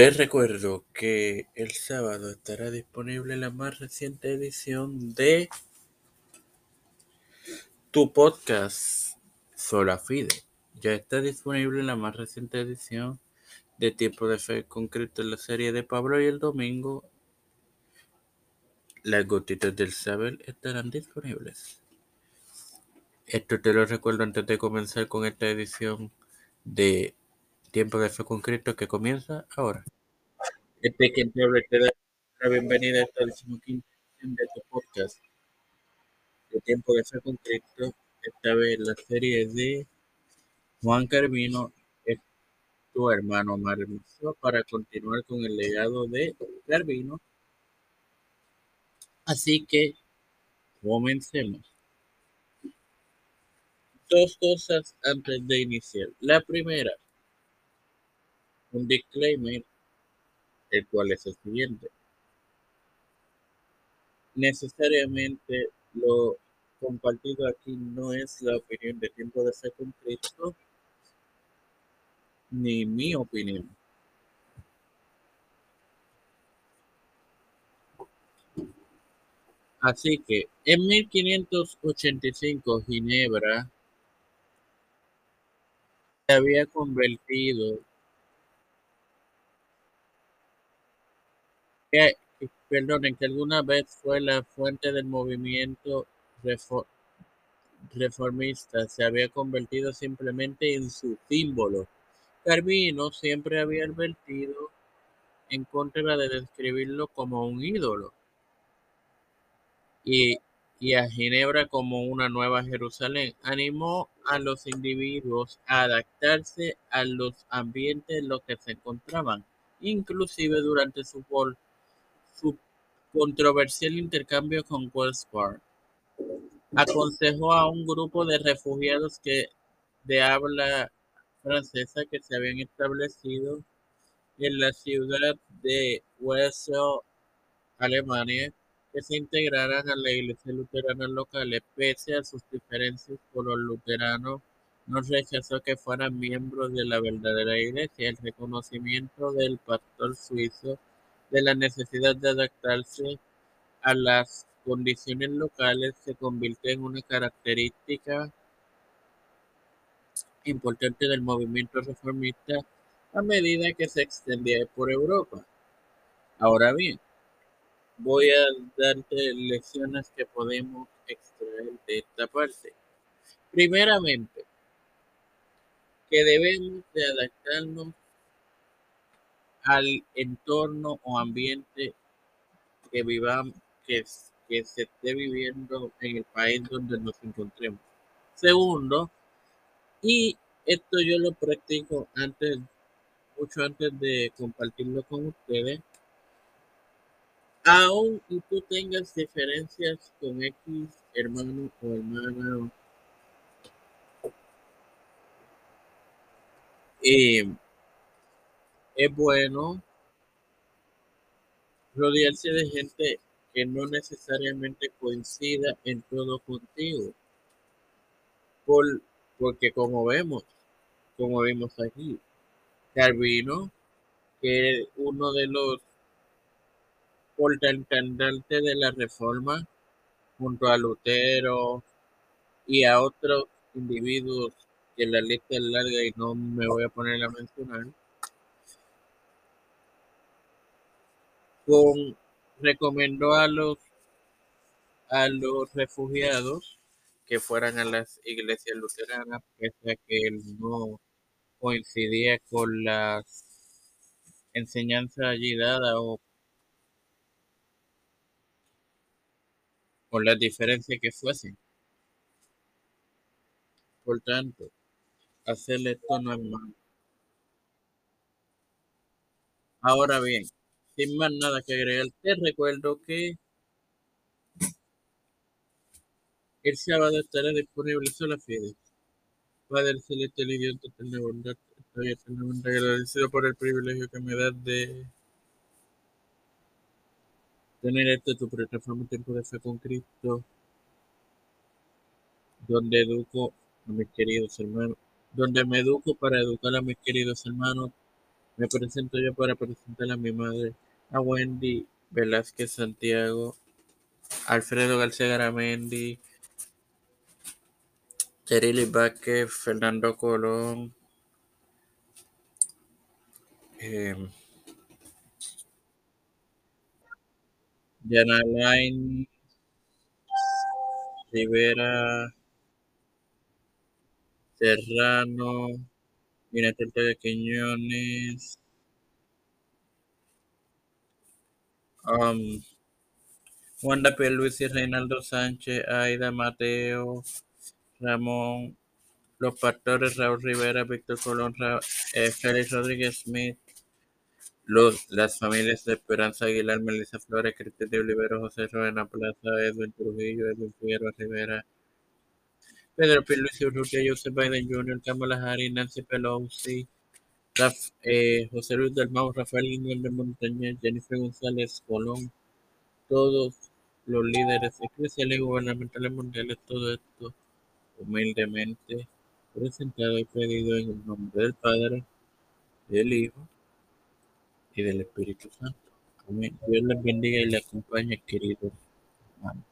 Te recuerdo que el sábado estará disponible la más reciente edición de tu podcast Sola Fide. Ya está disponible la más reciente edición de Tiempo de Fe concreto en la serie de Pablo y el domingo. Las gotitas del saber estarán disponibles. Esto te lo recuerdo antes de comenzar con esta edición de Tiempo de Fe concreto que comienza ahora. Este que te habla te da la bienvenida a esta decimoquinta de tu podcast de Tiempo de Fe concreto. Esta vez la serie de Juan Carvino es tu hermano Marmiso para continuar con el legado de Carvino. Así que comencemos. Dos cosas antes de iniciar. La primera, un disclaimer, el cual es el siguiente. Necesariamente lo compartido aquí no es la opinión de tiempo de ser con ni mi opinión. Así que en 1585 Ginebra se había convertido que, perdonen, que alguna vez fue la fuente del movimiento reformista, se había convertido simplemente en su símbolo. Carvino siempre había advertido en contra de describirlo como un ídolo y, y a Ginebra como una nueva Jerusalén. Animó a los individuos a adaptarse a los ambientes en los que se encontraban, inclusive durante su, su controversial intercambio con Westphal. Aconsejó a un grupo de refugiados que de habla francesa que se habían establecido en la ciudad de Wessel, Alemania, que se integraran a la iglesia luterana local, pese a sus diferencias con los luteranos, no rechazó que fueran miembros de la verdadera iglesia. El reconocimiento del pastor suizo de la necesidad de adaptarse a las condiciones locales se convirtió en una característica importante del movimiento reformista a medida que se extendía por Europa. Ahora bien, voy a darte lecciones que podemos extraer de esta parte. Primeramente, que debemos de adaptarnos al entorno o ambiente que vivamos, que, que se esté viviendo en el país donde nos encontremos. Segundo, y esto yo lo practico antes, mucho antes de compartirlo con ustedes, aún y tú tengas diferencias con X hermano o hermana, eh, es bueno rodearse de gente que no necesariamente coincida en todo contigo. Por, porque como vemos, como vimos aquí, Calvino, que es uno de los portaentendantes de la reforma, junto a Lutero y a otros individuos que la lista es larga y no me voy a poner a mencionar, recomendó a los a los refugiados que fueran a las iglesias luteranas, pese a que él no coincidía con las enseñanzas allí dadas o con las diferencias que fuesen. Por tanto, hacerle esto no es malo. Ahora bien, sin más nada que agregar, te recuerdo que el sábado estará disponible solo Fide. Padre celeste, el idiota, eterna bondad, estoy eternamente agradecido por el privilegio que me das de tener este tu plataforma Tiempo de Fe con Cristo, donde educo a mis queridos hermanos, donde me educo para educar a mis queridos hermanos. Me presento yo para presentar a mi madre, a Wendy Velázquez Santiago, Alfredo García Garamendi, Terili Vázquez, Fernando Colón, eh, Diana Lain, Rivera, Serrano, Minatel de Quiñones, um, Wanda P. Luis y Reinaldo Sánchez, Aida Mateo, Ramón, Los Pastores, Raúl Rivera, Víctor Colón, Ra eh, Félix Rodríguez Smith, los, las familias de Esperanza Aguilar, Melissa Flores, Cristian de Olivero, José Rodena Plaza, Edwin Trujillo, Edwin Figueroa Rivera, Pedro P. Luis Urrutia, Joseph Biden Jr., Kamala Harris, Nancy Pelosi, Eh, José Luis del Mau, Rafael Guiñón de Montañez, Jennifer González Colón, todos los líderes eclesiales y gubernamentales mundiales, todo esto humildemente presentado y pedido en el nombre del Padre, del Hijo y del Espíritu Santo. Amén. Dios les bendiga y les acompañe, queridos hermanos.